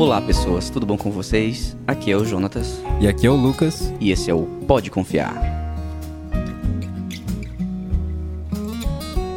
Olá, pessoas, tudo bom com vocês? Aqui é o Jonatas E aqui é o Lucas. e esse é o Pode Confiar.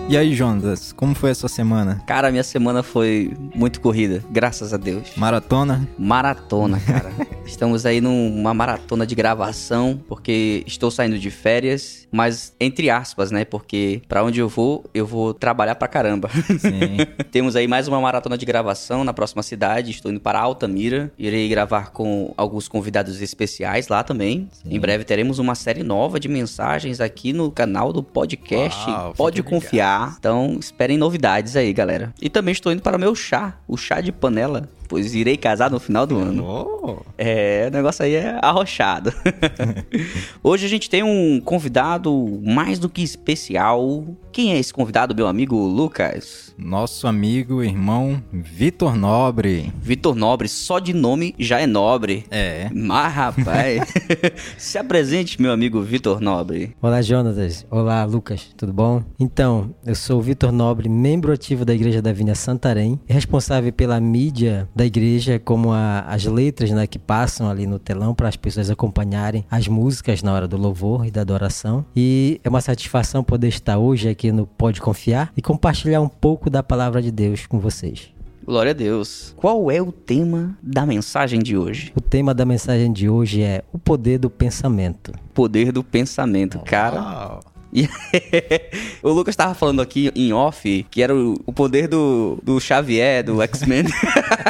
E aí, Jonas, como foi a sua semana? Cara, minha semana foi muito corrida, graças a Deus. Maratona? Maratona, cara. Estamos aí numa maratona de gravação, porque estou saindo de férias, mas entre aspas, né? Porque pra onde eu vou, eu vou trabalhar pra caramba. Sim. Temos aí mais uma maratona de gravação na próxima cidade. Estou indo para Altamira. Irei gravar com alguns convidados especiais lá também. Sim. Em breve teremos uma série nova de mensagens aqui no canal do podcast Uau, Pode Confiar. Então esperem novidades aí, galera. E também estou indo para o meu chá, o chá de panela, pois irei casar no final do ano. Oh. É, o negócio aí é arrochado. Hoje a gente tem um convidado mais do que especial. Quem é esse convidado, meu amigo Lucas? Nosso amigo, irmão Vitor Nobre. Vitor Nobre, só de nome já é nobre. É. Mas, rapaz, se apresente, meu amigo Vitor Nobre. Olá, Jonatas. Olá, Lucas. Tudo bom? Então, eu sou o Vitor Nobre, membro ativo da Igreja da Vinha Santarém, responsável pela mídia da igreja, como a- as letras né, que passam ali no telão para as pessoas acompanharem as músicas na hora do louvor e da adoração. E é uma satisfação poder estar hoje aqui no Pode Confiar e compartilhar um pouco da palavra de Deus com vocês. Glória a Deus. Qual é o tema da mensagem de hoje? O tema da mensagem de hoje é o poder do pensamento. Poder do pensamento, cara. Uau. E o Lucas tava falando aqui em off que era o, o poder do, do Xavier, do X-Men.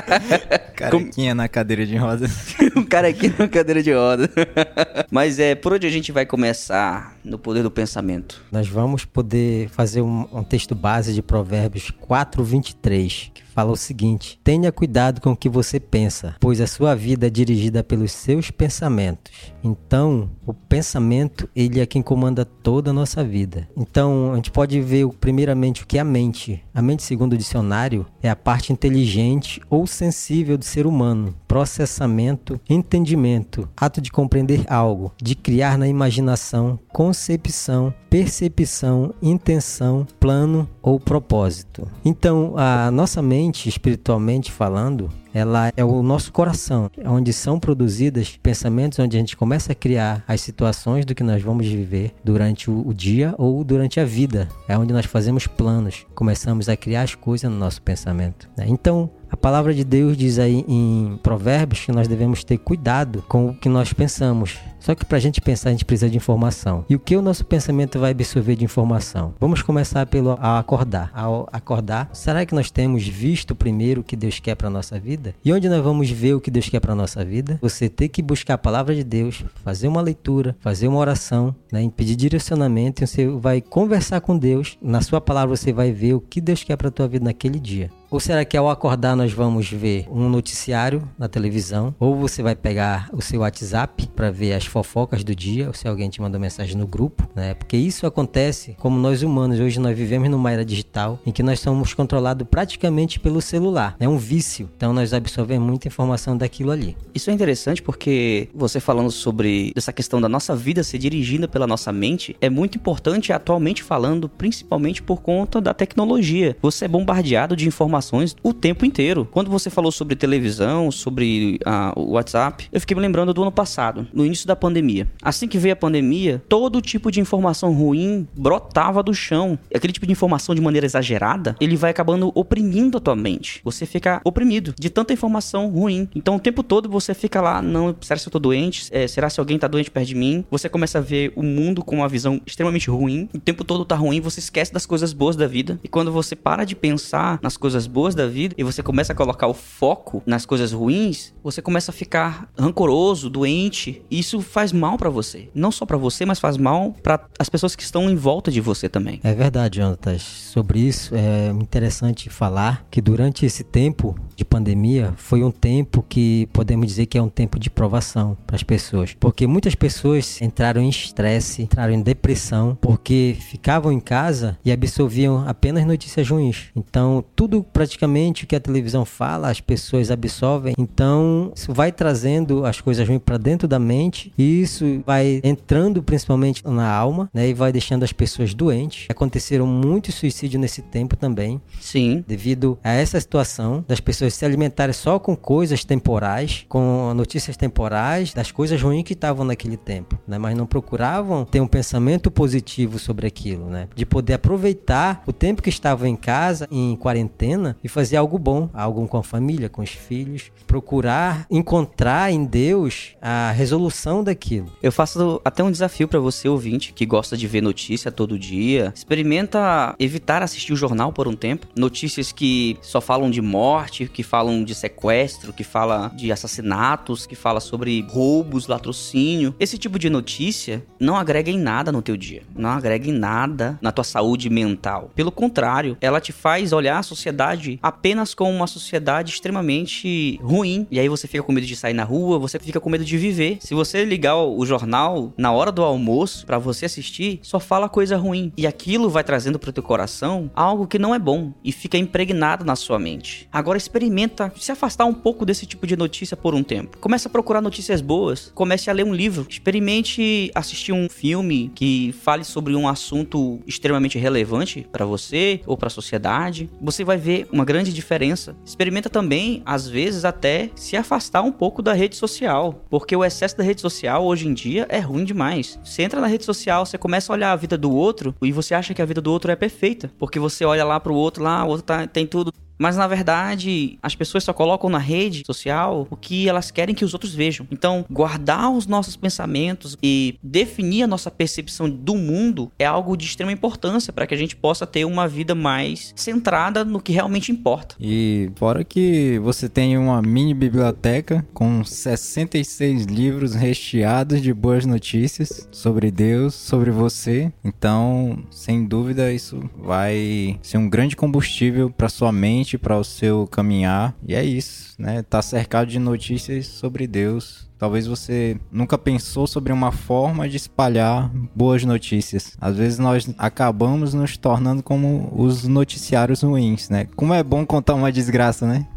Carequinha na cadeira de rodas. cara aqui na cadeira de roda. Mas é, por onde a gente vai começar no poder do pensamento? Nós vamos poder fazer um, um texto base de Provérbios 4, 23, que fala o seguinte: Tenha cuidado com o que você pensa, pois a sua vida é dirigida pelos seus pensamentos. Então, o pensamento, ele é quem comanda toda a nossa vida. Então, a gente pode ver primeiramente o que é a mente. A mente, segundo o dicionário, é a parte inteligente ou sensível do ser humano. Processamento, entendimento, ato de compreender algo, de criar na imaginação, concepção, percepção, intenção, plano ou propósito. Então, a nossa mente, espiritualmente falando, ela é o nosso coração, onde são produzidas pensamentos onde a gente começa a criar as situações do que nós vamos viver durante o, o dia ou durante a vida. É onde nós fazemos planos, começamos a criar as coisas no nosso pensamento. né? Então, a palavra de Deus diz aí em Provérbios que nós devemos ter cuidado com o que nós pensamos. Só que para a gente pensar, a gente precisa de informação. E o que o nosso pensamento vai absorver de informação? Vamos começar pelo acordar. Ao acordar, será que nós temos visto primeiro o que Deus quer para nossa vida? E onde nós vamos ver o que Deus quer para nossa vida? Você tem que buscar a palavra de Deus, fazer uma leitura, fazer uma oração, né, pedir direcionamento, e você vai conversar com Deus. Na sua palavra você vai ver o que Deus quer para tua vida naquele dia. Ou será que ao acordar nós vamos ver um noticiário na televisão? Ou você vai pegar o seu WhatsApp para ver as fofocas do dia, ou se alguém te mandou mensagem no grupo, né? Porque isso acontece como nós humanos. Hoje nós vivemos numa era digital em que nós somos controlados praticamente pelo celular. É um vício. Então nós absorvemos muita informação daquilo ali. Isso é interessante porque você falando sobre essa questão da nossa vida ser dirigida pela nossa mente é muito importante atualmente falando, principalmente por conta da tecnologia. Você é bombardeado de informações o tempo inteiro. Quando você falou sobre televisão, sobre ah, o WhatsApp, eu fiquei me lembrando do ano passado, no início da pandemia. Assim que veio a pandemia, todo tipo de informação ruim brotava do chão. Aquele tipo de informação de maneira exagerada, ele vai acabando oprimindo a tua mente. Você fica oprimido de tanta informação ruim. Então o tempo todo você fica lá, não, será se eu tô doente? É, será se alguém tá doente perto de mim? Você começa a ver o mundo com uma visão extremamente ruim. O tempo todo tá ruim, você esquece das coisas boas da vida. E quando você para de pensar nas coisas boas da vida e você começa a colocar o foco nas coisas ruins, você começa a ficar rancoroso, doente. E isso faz mal pra você. Não só pra você, mas faz mal pra as pessoas que estão em volta de você também. É verdade, Jonatas. Sobre isso, é interessante falar que durante esse tempo de pandemia foi um tempo que podemos dizer que é um tempo de provação para as pessoas. Porque muitas pessoas entraram em estresse, entraram em depressão, porque ficavam em casa e absorviam apenas notícias ruins. Então, tudo praticamente que a televisão fala, as pessoas absorvem. Então, isso vai trazendo as coisas ruins para dentro da mente e isso vai entrando principalmente na alma, né? E vai deixando as pessoas doentes. Aconteceram muitos suicídios nesse tempo também. Sim. Devido a essa situação das pessoas se alimentarem só com coisas temporais, com notícias temporais das coisas ruins que estavam naquele tempo, né? Mas não procuravam ter um pensamento positivo sobre aquilo, né? De poder aproveitar o tempo que estavam em casa, em quarentena, e fazer algo bom, algo com a família, com os filhos, procurar encontrar em Deus a resolução daquilo. Eu faço até um desafio para você, ouvinte, que gosta de ver notícia todo dia. Experimenta evitar assistir o jornal por um tempo. Notícias que só falam de morte, que falam de sequestro, que fala de assassinatos, que fala sobre roubos, latrocínio. Esse tipo de notícia não agrega em nada no teu dia. Não agrega em nada na tua saúde mental. Pelo contrário, ela te faz olhar a sociedade apenas como uma sociedade extremamente ruim. E aí você fica com medo de sair na rua, você fica com medo de viver. Se você ligar o jornal na hora do almoço para você assistir, só fala coisa ruim. E aquilo vai trazendo pro teu coração algo que não é bom e fica impregnado na sua mente. Agora experimenta se afastar um pouco desse tipo de notícia por um tempo. Comece a procurar notícias boas, comece a ler um livro, experimente assistir um filme que fale sobre um assunto extremamente relevante para você ou para a sociedade. Você vai ver uma grande diferença. Experimenta também, às vezes até se afastar um pouco da rede social, porque o excesso da rede social hoje em dia é ruim demais. Você entra na rede social, você começa a olhar a vida do outro e você acha que a vida do outro é perfeita, porque você olha lá pro outro lá, o outro tá, tem tudo mas na verdade, as pessoas só colocam na rede social o que elas querem que os outros vejam. Então, guardar os nossos pensamentos e definir a nossa percepção do mundo é algo de extrema importância para que a gente possa ter uma vida mais centrada no que realmente importa. E fora que você tem uma mini biblioteca com 66 livros recheados de boas notícias sobre Deus, sobre você. Então, sem dúvida, isso vai ser um grande combustível para sua mente para o seu caminhar. E é isso, né? Tá cercado de notícias sobre Deus, Talvez você nunca pensou sobre uma forma de espalhar boas notícias. Às vezes nós acabamos nos tornando como os noticiários ruins, né? Como é bom contar uma desgraça, né?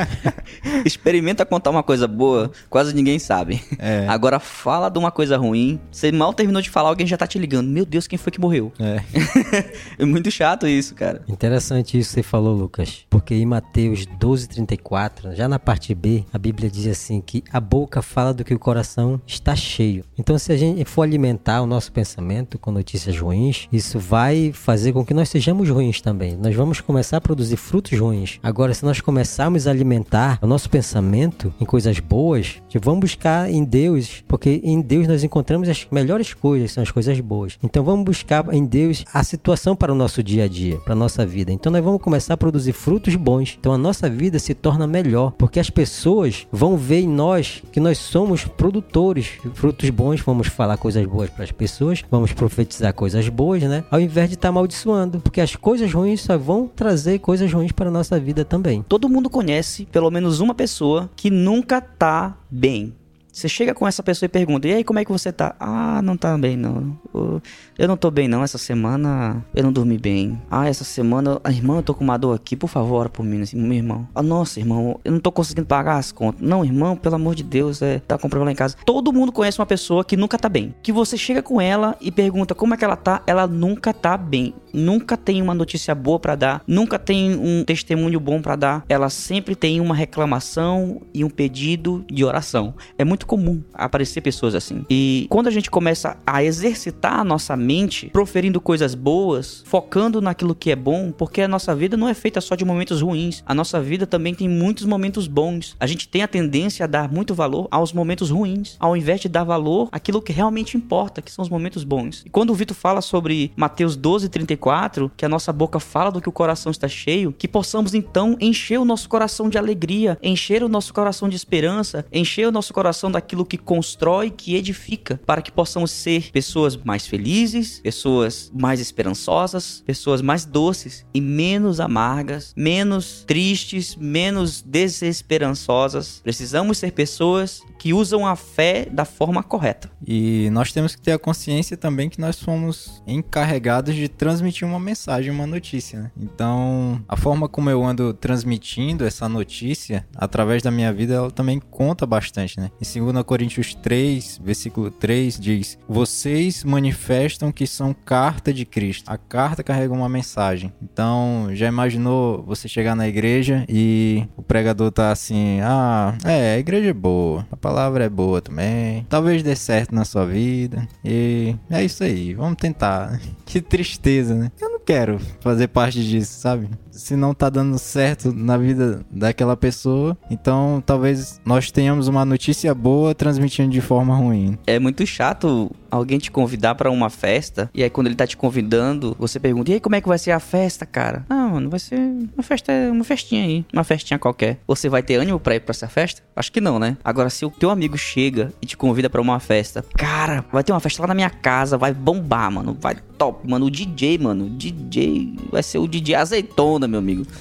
Experimenta contar uma coisa boa, quase ninguém sabe. É. Agora fala de uma coisa ruim, você mal terminou de falar, alguém já tá te ligando. Meu Deus, quem foi que morreu? É. é muito chato isso, cara. Interessante isso que você falou, Lucas. Porque em Mateus 12, 34, já na parte B, a Bíblia diz assim que a boca fala do que o coração está cheio. Então, se a gente for alimentar o nosso pensamento com notícias ruins, isso vai fazer com que nós sejamos ruins também. Nós vamos começar a produzir frutos ruins. Agora, se nós começarmos a alimentar o nosso pensamento em coisas boas, vamos buscar em Deus, porque em Deus nós encontramos as melhores coisas, são as coisas boas. Então, vamos buscar em Deus a situação para o nosso dia a dia, para a nossa vida. Então, nós vamos começar a produzir frutos bons. Então, a nossa vida se torna melhor, porque as pessoas vão ver em nós que nós somos produtores de frutos bons, vamos falar coisas boas para as pessoas, vamos profetizar coisas boas, né? Ao invés de estar tá amaldiçoando, porque as coisas ruins só vão trazer coisas ruins para a nossa vida também. Todo mundo conhece pelo menos uma pessoa que nunca tá bem. Você chega com essa pessoa e pergunta: "E aí, como é que você tá?" "Ah, não tá bem não. Eu não tô bem não essa semana. Eu não dormi bem. Ah, essa semana, a irmã, eu tô com uma dor aqui, por favor, ora por mim, assim, meu irmão. Ah, nossa, irmão, eu não tô conseguindo pagar as contas. Não, irmão, pelo amor de Deus, é, tá com problema lá em casa. Todo mundo conhece uma pessoa que nunca tá bem. Que você chega com ela e pergunta como é que ela tá, ela nunca tá bem. Nunca tem uma notícia boa para dar, nunca tem um testemunho bom para dar. Ela sempre tem uma reclamação e um pedido de oração. É muito comum aparecer pessoas assim. E quando a gente começa a exercitar a nossa mente, proferindo coisas boas, focando naquilo que é bom, porque a nossa vida não é feita só de momentos ruins. A nossa vida também tem muitos momentos bons. A gente tem a tendência a dar muito valor aos momentos ruins, ao invés de dar valor àquilo que realmente importa, que são os momentos bons. E quando o Vitor fala sobre Mateus 12, 34, que a nossa boca fala do que o coração está cheio, que possamos então encher o nosso coração de alegria, encher o nosso coração de esperança, encher o nosso coração daquilo que constrói, que edifica, para que possamos ser pessoas mais felizes, pessoas mais esperançosas, pessoas mais doces e menos amargas, menos tristes, menos desesperançosas. Precisamos ser pessoas que usam a fé da forma correta. E nós temos que ter a consciência também que nós somos encarregados de transmitir uma mensagem, uma notícia. Né? Então, a forma como eu ando transmitindo essa notícia através da minha vida, ela também conta bastante, né? Em 2 Coríntios 3, versículo 3 diz: "Vocês manifestam que são carta de Cristo. A carta carrega uma mensagem. Então, já imaginou você chegar na igreja e o pregador tá assim: "Ah, é, a igreja é boa. A palavra é boa também. Talvez dê certo na sua vida." E é isso aí. Vamos tentar. Que tristeza, né? Eu quero fazer parte disso, sabe? Se não tá dando certo na vida daquela pessoa, então talvez nós tenhamos uma notícia boa transmitindo de forma ruim. É muito chato alguém te convidar para uma festa e aí quando ele tá te convidando, você pergunta: "E aí como é que vai ser a festa, cara?" "Ah, mano, vai ser uma festa, uma festinha aí, uma festinha qualquer." Você vai ter ânimo para ir para essa festa? Acho que não, né? Agora se o teu amigo chega e te convida para uma festa, cara, vai ter uma festa lá na minha casa, vai bombar, mano, vai top, mano, o DJ, mano, o DJ vai ser o DJ azeitona, meu amigo.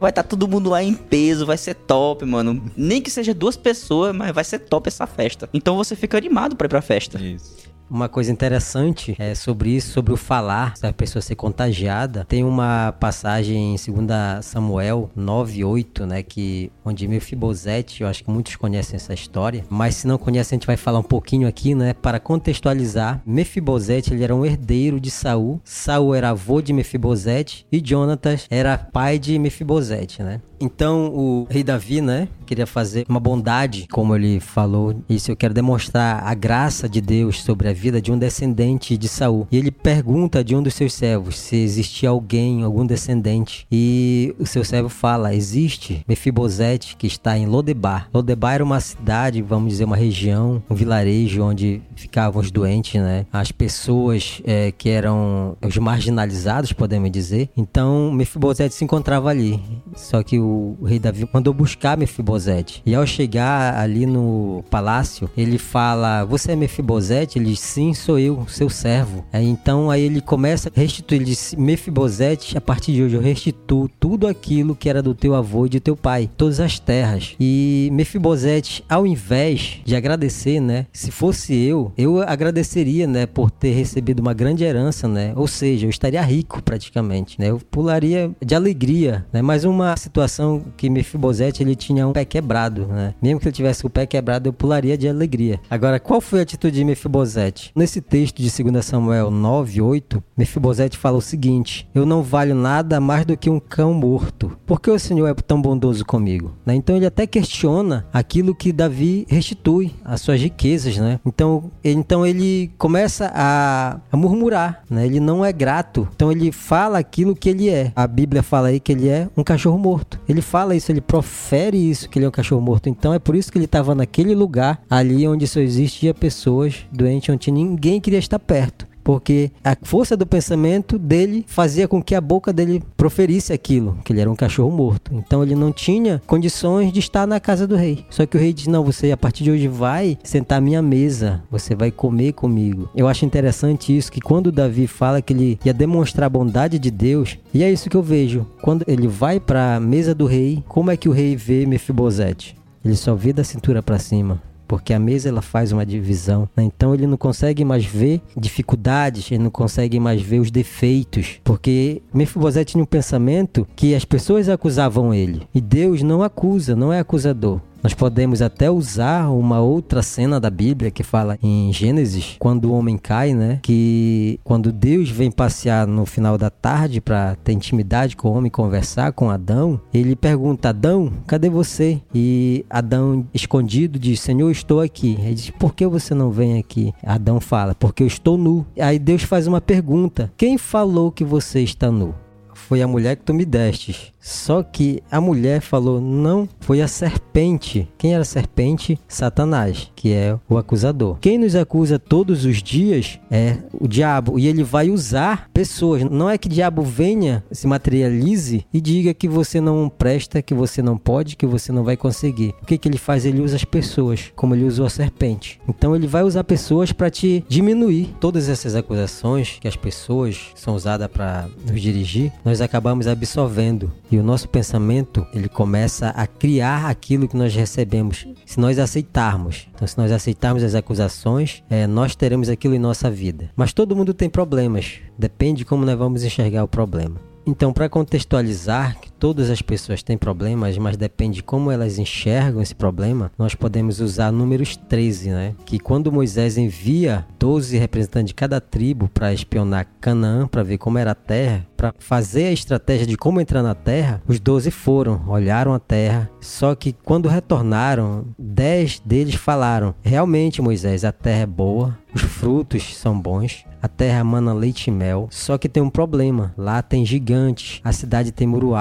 vai estar tá todo mundo lá em peso, vai ser top, mano. Nem que seja duas pessoas, mas vai ser top essa festa. Então você fica animado para ir pra festa. Isso. Uma coisa interessante é sobre isso, sobre o falar, se a pessoa ser contagiada. Tem uma passagem em 2 Samuel 9:8, né, que onde Mefibosete, eu acho que muitos conhecem essa história, mas se não conhecem, a gente vai falar um pouquinho aqui, né, para contextualizar. Mefibosete, ele era um herdeiro de Saul. Saul era avô de Mefibosete e Jonatas era pai de Mefibosete, né? Então o rei Davi, né, queria fazer uma bondade, como ele falou. Isso eu quero demonstrar a graça de Deus sobre a vida de um descendente de Saul. E ele pergunta de um dos seus servos se existia alguém, algum descendente. E o seu servo fala: existe Mefibosete que está em Lodebar. Lodebar era uma cidade, vamos dizer, uma região, um vilarejo onde ficavam os doentes, né? As pessoas é, que eram os marginalizados, podemos dizer. Então Mefibosete se encontrava ali. Só que o rei Davi mandou buscar Mefibosete. E ao chegar ali no palácio, ele fala: Você é Mefibosete? Ele diz: Sim, sou eu, seu servo. Então aí ele começa a restituir. Ele diz: Mefibosete, a partir de hoje eu restituo tudo aquilo que era do teu avô e de teu pai, todas as terras. E Mefibosete, ao invés de agradecer, né? Se fosse eu, eu agradeceria, né? Por ter recebido uma grande herança, né? Ou seja, eu estaria rico praticamente, né? Eu pularia de alegria, né? Mas uma situação que Mefibosete ele tinha um pé quebrado, né? Mesmo que ele tivesse o pé quebrado, eu pularia de alegria. Agora, qual foi a atitude de Mefibosete? Nesse texto de 2 Samuel 9, 8, Mefibosete fala o seguinte: Eu não valho nada mais do que um cão morto. Por que o Senhor é tão bondoso comigo? Né? Então ele até questiona aquilo que Davi restitui, as suas riquezas, né? Então, então ele começa a, a murmurar, né? Ele não é grato. Então ele fala aquilo que ele é. A Bíblia fala aí que ele é um cachorro morto. Ele fala isso, ele profere isso, que ele é um cachorro morto. Então é por isso que ele estava naquele lugar, ali onde só existia pessoas doentes, onde ninguém queria estar perto porque a força do pensamento dele fazia com que a boca dele proferisse aquilo, que ele era um cachorro morto. Então ele não tinha condições de estar na casa do rei. Só que o rei diz: Não, você a partir de hoje vai sentar à minha mesa, você vai comer comigo. Eu acho interessante isso, que quando Davi fala que ele ia demonstrar a bondade de Deus, e é isso que eu vejo. Quando ele vai para a mesa do rei, como é que o rei vê Mefibosete? Ele só vê da cintura para cima porque a mesa ela faz uma divisão. Né? Então ele não consegue mais ver dificuldades, ele não consegue mais ver os defeitos, porque Mefibosete tinha um pensamento que as pessoas acusavam ele e Deus não acusa, não é acusador. Nós podemos até usar uma outra cena da Bíblia que fala em Gênesis, quando o homem cai, né? Que quando Deus vem passear no final da tarde para ter intimidade com o homem, conversar com Adão, ele pergunta: Adão, cadê você? E Adão, escondido, diz: Senhor, estou aqui. Ele diz: Por que você não vem aqui? Adão fala: Porque eu estou nu. Aí Deus faz uma pergunta: Quem falou que você está nu? Foi a mulher que tu me destes. Só que a mulher falou: não, foi a serpente. Quem era a serpente? Satanás, que é o acusador. Quem nos acusa todos os dias é o diabo. E ele vai usar pessoas. Não é que o diabo venha, se materialize e diga que você não presta, que você não pode, que você não vai conseguir. O que, que ele faz? Ele usa as pessoas, como ele usou a serpente. Então ele vai usar pessoas para te diminuir. Todas essas acusações que as pessoas são usadas para nos dirigir, nós acabamos absorvendo E o nosso pensamento, ele começa a criar aquilo que nós recebemos, se nós aceitarmos. Então, se nós aceitarmos as acusações, é, nós teremos aquilo em nossa vida. Mas todo mundo tem problemas, depende de como nós vamos enxergar o problema. Então, para contextualizar todas as pessoas têm problemas, mas depende de como elas enxergam esse problema, nós podemos usar números 13, né? Que quando Moisés envia 12 representantes de cada tribo para espionar Canaã, para ver como era a terra, para fazer a estratégia de como entrar na terra, os 12 foram, olharam a terra, só que quando retornaram, 10 deles falaram: "Realmente, Moisés, a terra é boa, os frutos são bons, a terra mana leite e mel. Só que tem um problema. Lá tem gigantes, a cidade tem muro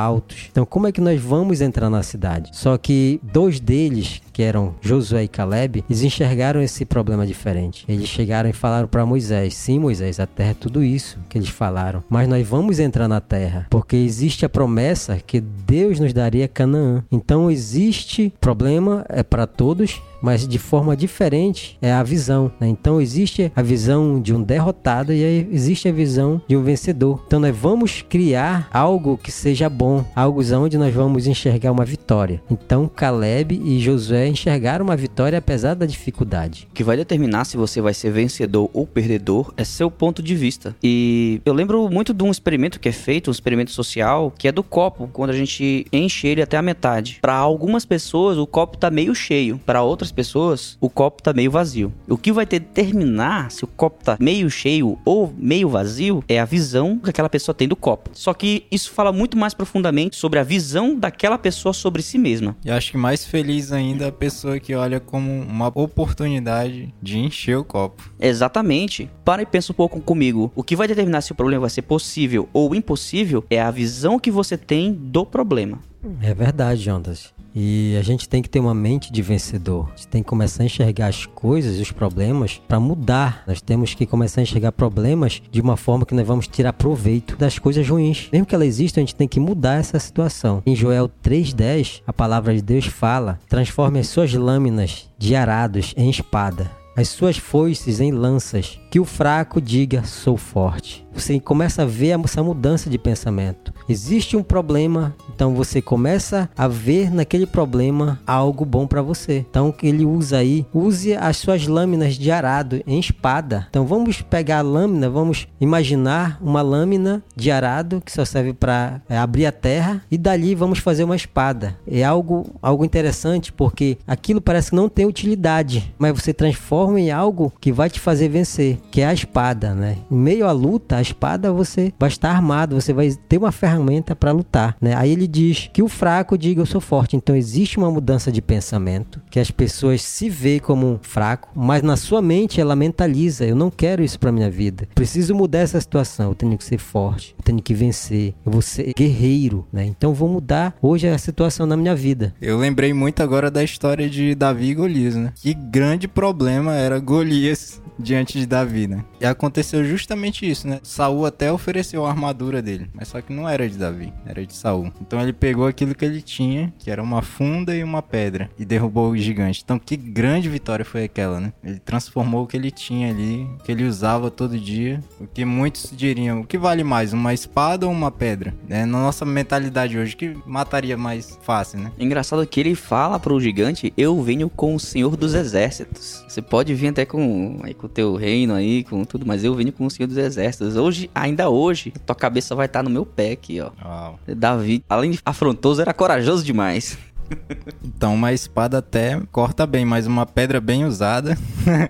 Então, como é que nós vamos entrar na cidade? Só que dois deles, que eram Josué e Caleb, eles enxergaram esse problema diferente. Eles chegaram e falaram para Moisés: Sim, Moisés, a terra é tudo isso que eles falaram. Mas nós vamos entrar na terra, porque existe a promessa que Deus nos daria Canaã. Então existe problema é para todos, mas de forma diferente é a visão. Né? Então existe a visão de um derrotado e existe a visão de um vencedor. Então nós vamos criar algo que seja bom, algo onde nós vamos enxergar uma vitória. Então Caleb e Josué enxergaram uma vitória apesar da dificuldade. O que vai determinar se você vai ser vencedor ou perdedor é seu ponto de vista. E eu lembro muito de um experimento que é feito, um experimento social, que é do copo, quando a gente enche ele até a metade. Para algumas pessoas o copo tá meio cheio, para outras outras pessoas, o copo tá meio vazio. O que vai determinar se o copo tá meio cheio ou meio vazio é a visão que aquela pessoa tem do copo. Só que isso fala muito mais profundamente sobre a visão daquela pessoa sobre si mesma. E acho que mais feliz ainda a pessoa que olha como uma oportunidade de encher o copo. Exatamente. Para e pensa um pouco comigo. O que vai determinar se o problema vai ser possível ou impossível é a visão que você tem do problema. É verdade, Jonas. E a gente tem que ter uma mente de vencedor. A gente tem que começar a enxergar as coisas, os problemas, para mudar. Nós temos que começar a enxergar problemas de uma forma que nós vamos tirar proveito das coisas ruins. Mesmo que ela exista, a gente tem que mudar essa situação. Em Joel 3,10, a palavra de Deus fala: transforme as suas lâminas de arados em espada, as suas foices em lanças, que o fraco diga: sou forte você começa a ver essa mudança de pensamento. Existe um problema, então você começa a ver naquele problema algo bom para você. Então ele usa aí, use as suas lâminas de arado em espada. Então vamos pegar a lâmina, vamos imaginar uma lâmina de arado que só serve para é, abrir a terra e dali vamos fazer uma espada. É algo algo interessante porque aquilo parece que não tem utilidade, mas você transforma em algo que vai te fazer vencer, que é a espada, né? Em meio à luta, a espada você vai estar armado, você vai ter uma ferramenta para lutar, né? Aí ele diz que o fraco diga eu sou forte. Então existe uma mudança de pensamento, que as pessoas se vê como fraco, mas na sua mente ela mentaliza, eu não quero isso para minha vida. Preciso mudar essa situação, eu tenho que ser forte, eu tenho que vencer, eu vou ser guerreiro, né? Então vou mudar hoje a situação na minha vida. Eu lembrei muito agora da história de Davi e Golias, né? Que grande problema era Golias diante de Davi, né? E aconteceu justamente isso, né? Saul até ofereceu a armadura dele, mas só que não era de Davi, era de Saul. Então ele pegou aquilo que ele tinha, que era uma funda e uma pedra, e derrubou o gigante. Então que grande vitória foi aquela, né? Ele transformou o que ele tinha ali, o que ele usava todo dia, o que muitos diriam, o que vale mais, uma espada ou uma pedra? É, na nossa mentalidade hoje, que mataria mais fácil, né? Engraçado que ele fala pro gigante, eu venho com o Senhor dos Exércitos. Você pode vir até com, aí, com o teu reino aí, com tudo, mas eu venho com o Senhor dos Exércitos. Hoje, ainda hoje, tua cabeça vai estar no meu pé aqui, ó. Uau. Davi, além de afrontoso, era corajoso demais. Então, uma espada até corta bem, mas uma pedra bem usada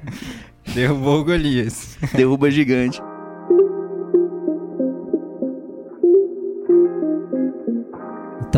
derrubou o Golias. Derruba gigante.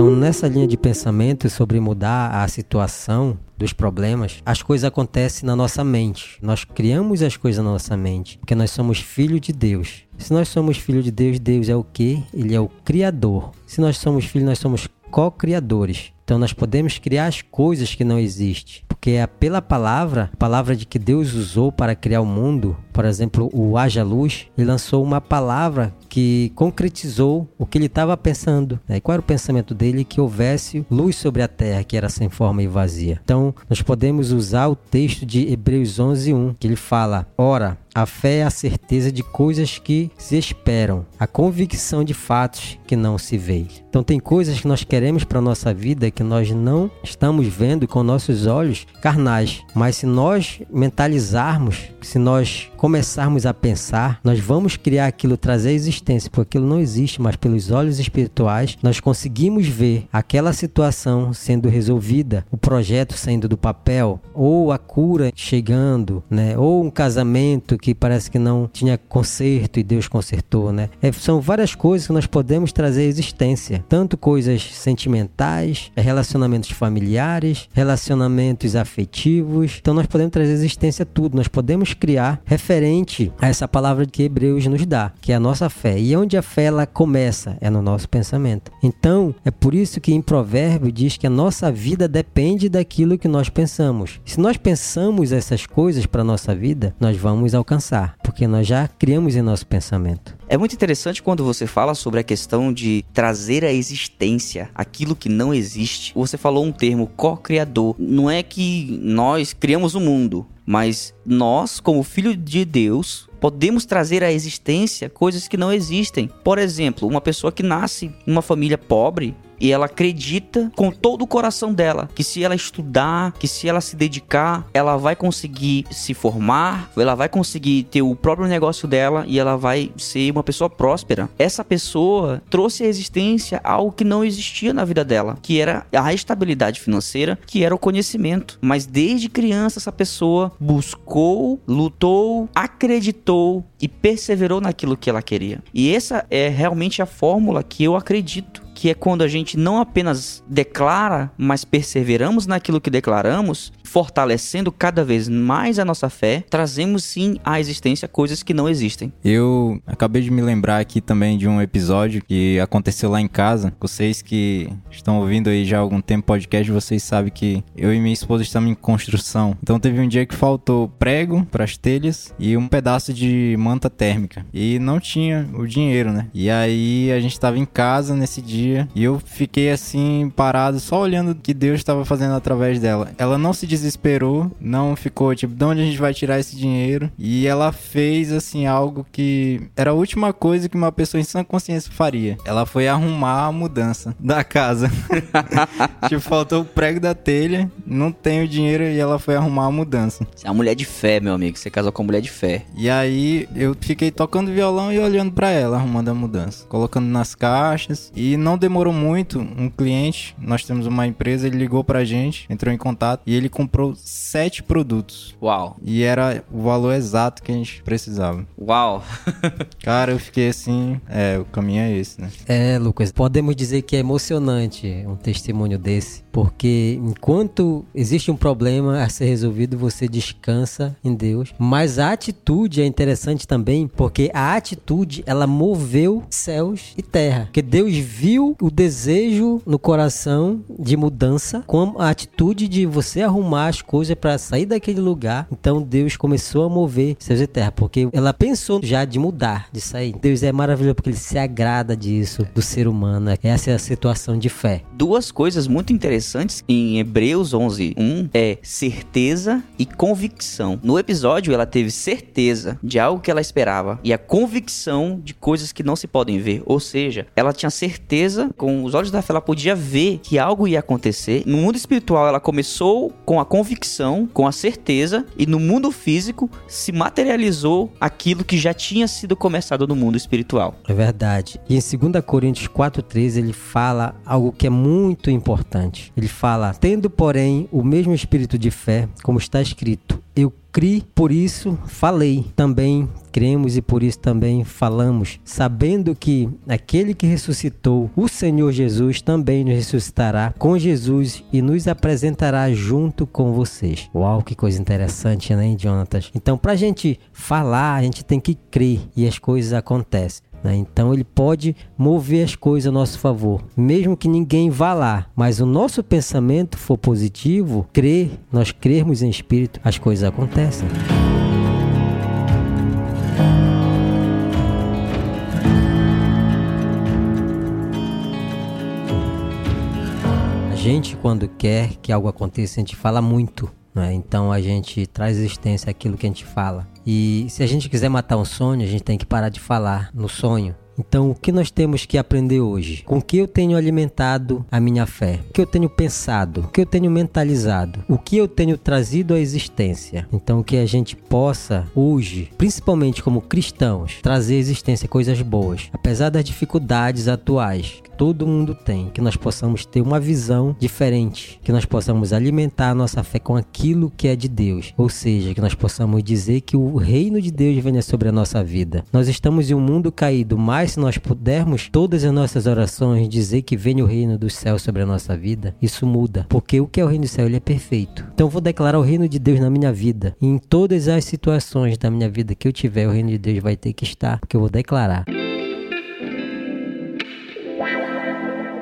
Então, nessa linha de pensamento sobre mudar a situação dos problemas, as coisas acontecem na nossa mente. Nós criamos as coisas na nossa mente, porque nós somos filhos de Deus. Se nós somos filhos de Deus, Deus é o que? Ele é o Criador. Se nós somos filhos, nós somos co-criadores. Então nós podemos criar as coisas que não existem porque é pela palavra, a palavra de que Deus usou para criar o mundo, por exemplo, o haja luz, ele lançou uma palavra que concretizou o que ele estava pensando. Né? E qual era o pensamento dele? Que houvesse luz sobre a terra, que era sem forma e vazia. Então, nós podemos usar o texto de Hebreus 11:1, que ele fala: Ora, A fé é a certeza de coisas que se esperam, a convicção de fatos que não se vê. Então tem coisas que nós queremos para nossa vida que nós não estamos vendo com nossos olhos carnais, mas se nós mentalizarmos, se nós começarmos a pensar, nós vamos criar aquilo, trazer a existência, porque aquilo não existe, mas pelos olhos espirituais nós conseguimos ver aquela situação sendo resolvida, o projeto saindo do papel, ou a cura chegando, né? Ou um casamento que parece que não tinha conserto e Deus consertou, né? É, são várias coisas que nós podemos trazer à existência, tanto coisas sentimentais, relacionamentos familiares, relacionamentos afetivos. Então nós podemos trazer à existência tudo, nós podemos criar referente a essa palavra que Hebreus nos dá, que é a nossa fé. E onde a fé ela começa é no nosso pensamento. Então, é por isso que em Provérbio diz que a nossa vida depende daquilo que nós pensamos. Se nós pensamos essas coisas para nossa vida, nós vamos alcançar, porque nós já criamos em nosso pensamento. É muito interessante quando você fala sobre a questão de trazer à existência aquilo que não existe. Você falou um termo co-criador. Não é que nós criamos o mundo, mas nós, como filho de Deus, podemos trazer à existência coisas que não existem. Por exemplo, uma pessoa que nasce em uma família pobre, e ela acredita com todo o coração dela que se ela estudar, que se ela se dedicar, ela vai conseguir se formar, ela vai conseguir ter o próprio negócio dela e ela vai ser uma pessoa próspera. Essa pessoa trouxe à existência algo que não existia na vida dela, que era a estabilidade financeira, que era o conhecimento. Mas desde criança essa pessoa buscou, lutou, acreditou e perseverou naquilo que ela queria. E essa é realmente a fórmula que eu acredito que é quando a gente não apenas declara, mas perseveramos naquilo que declaramos, fortalecendo cada vez mais a nossa fé, trazemos sim à existência coisas que não existem. Eu acabei de me lembrar aqui também de um episódio que aconteceu lá em casa. Vocês que estão ouvindo aí já há algum tempo podcast, vocês sabem que eu e minha esposa estamos em construção. Então teve um dia que faltou prego para as telhas e um pedaço de manta térmica. E não tinha o dinheiro, né? E aí a gente estava em casa nesse dia dia. E eu fiquei assim, parado, só olhando o que Deus estava fazendo através dela. Ela não se desesperou, não ficou tipo, de onde a gente vai tirar esse dinheiro? E ela fez assim algo que era a última coisa que uma pessoa em sã consciência faria. Ela foi arrumar a mudança da casa. tipo, faltou o prego da telha, não tem o dinheiro e ela foi arrumar a mudança. Você é uma mulher de fé, meu amigo. Você casou com uma mulher de fé. E aí eu fiquei tocando violão e olhando para ela, arrumando a mudança, colocando nas caixas e não demorou muito, um cliente, nós temos uma empresa, ele ligou pra gente, entrou em contato e ele comprou sete produtos. Uau. E era o valor exato que a gente precisava. Uau. Cara, eu fiquei assim, é, o caminho é esse, né? É, Lucas, podemos dizer que é emocionante um testemunho desse, porque enquanto existe um problema a ser resolvido, você descansa em Deus, mas a atitude é interessante também, porque a atitude, ela moveu céus e terra, porque Deus viu o desejo no coração de mudança, com a atitude de você arrumar as coisas para sair daquele lugar. Então Deus começou a mover e terra, porque ela pensou já de mudar, de sair. Deus é maravilhoso porque ele se agrada disso do ser humano. Essa é a situação de fé. Duas coisas muito interessantes em Hebreus 11, 1 é certeza e convicção. No episódio ela teve certeza de algo que ela esperava e a convicção de coisas que não se podem ver, ou seja, ela tinha certeza com os olhos da fé, ela podia ver que algo ia acontecer. No mundo espiritual, ela começou com a convicção, com a certeza, e no mundo físico se materializou aquilo que já tinha sido começado no mundo espiritual. É verdade. E em 2 Coríntios 4,13 ele fala algo que é muito importante. Ele fala: Tendo, porém, o mesmo espírito de fé, como está escrito, eu cri, por isso falei. Também cremos e por isso também falamos, sabendo que aquele que ressuscitou o Senhor Jesus também nos ressuscitará com Jesus e nos apresentará junto com vocês. Uau, que coisa interessante, né, Jonatas? Então, para a gente falar, a gente tem que crer e as coisas acontecem. Né? Então ele pode mover as coisas a nosso favor, mesmo que ninguém vá lá, mas o nosso pensamento for positivo, crer, nós crermos em espírito, as coisas acontecem. A gente, quando quer que algo aconteça, a gente fala muito Né? Então a gente traz existência àquilo que a gente fala. E se a gente quiser matar um sonho, a gente tem que parar de falar no sonho. Então, o que nós temos que aprender hoje? Com que eu tenho alimentado a minha fé? O que eu tenho pensado? O que eu tenho mentalizado? O que eu tenho trazido à existência? Então, que a gente possa hoje, principalmente como cristãos, trazer à existência coisas boas, apesar das dificuldades atuais todo mundo tem, que nós possamos ter uma visão diferente, que nós possamos alimentar a nossa fé com aquilo que é de Deus, ou seja, que nós possamos dizer que o reino de Deus venha sobre a nossa vida. Nós estamos em um mundo caído, mas se nós pudermos todas as nossas orações dizer que venha o reino dos céus sobre a nossa vida, isso muda, porque o que é o reino do céu ele é perfeito. Então vou declarar o reino de Deus na minha vida. E em todas as situações da minha vida que eu tiver, o reino de Deus vai ter que estar, porque eu vou declarar.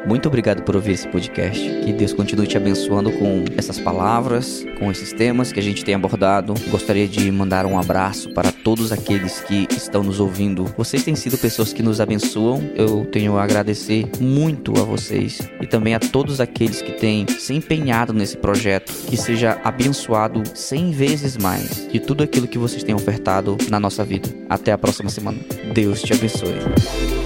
Muito obrigado por ouvir esse podcast. Que Deus continue te abençoando com essas palavras, com esses temas que a gente tem abordado. Gostaria de mandar um abraço para todos aqueles que estão nos ouvindo. Vocês têm sido pessoas que nos abençoam. Eu tenho a agradecer muito a vocês e também a todos aqueles que têm se empenhado nesse projeto. Que seja abençoado cem vezes mais de tudo aquilo que vocês têm ofertado na nossa vida. Até a próxima semana. Deus te abençoe.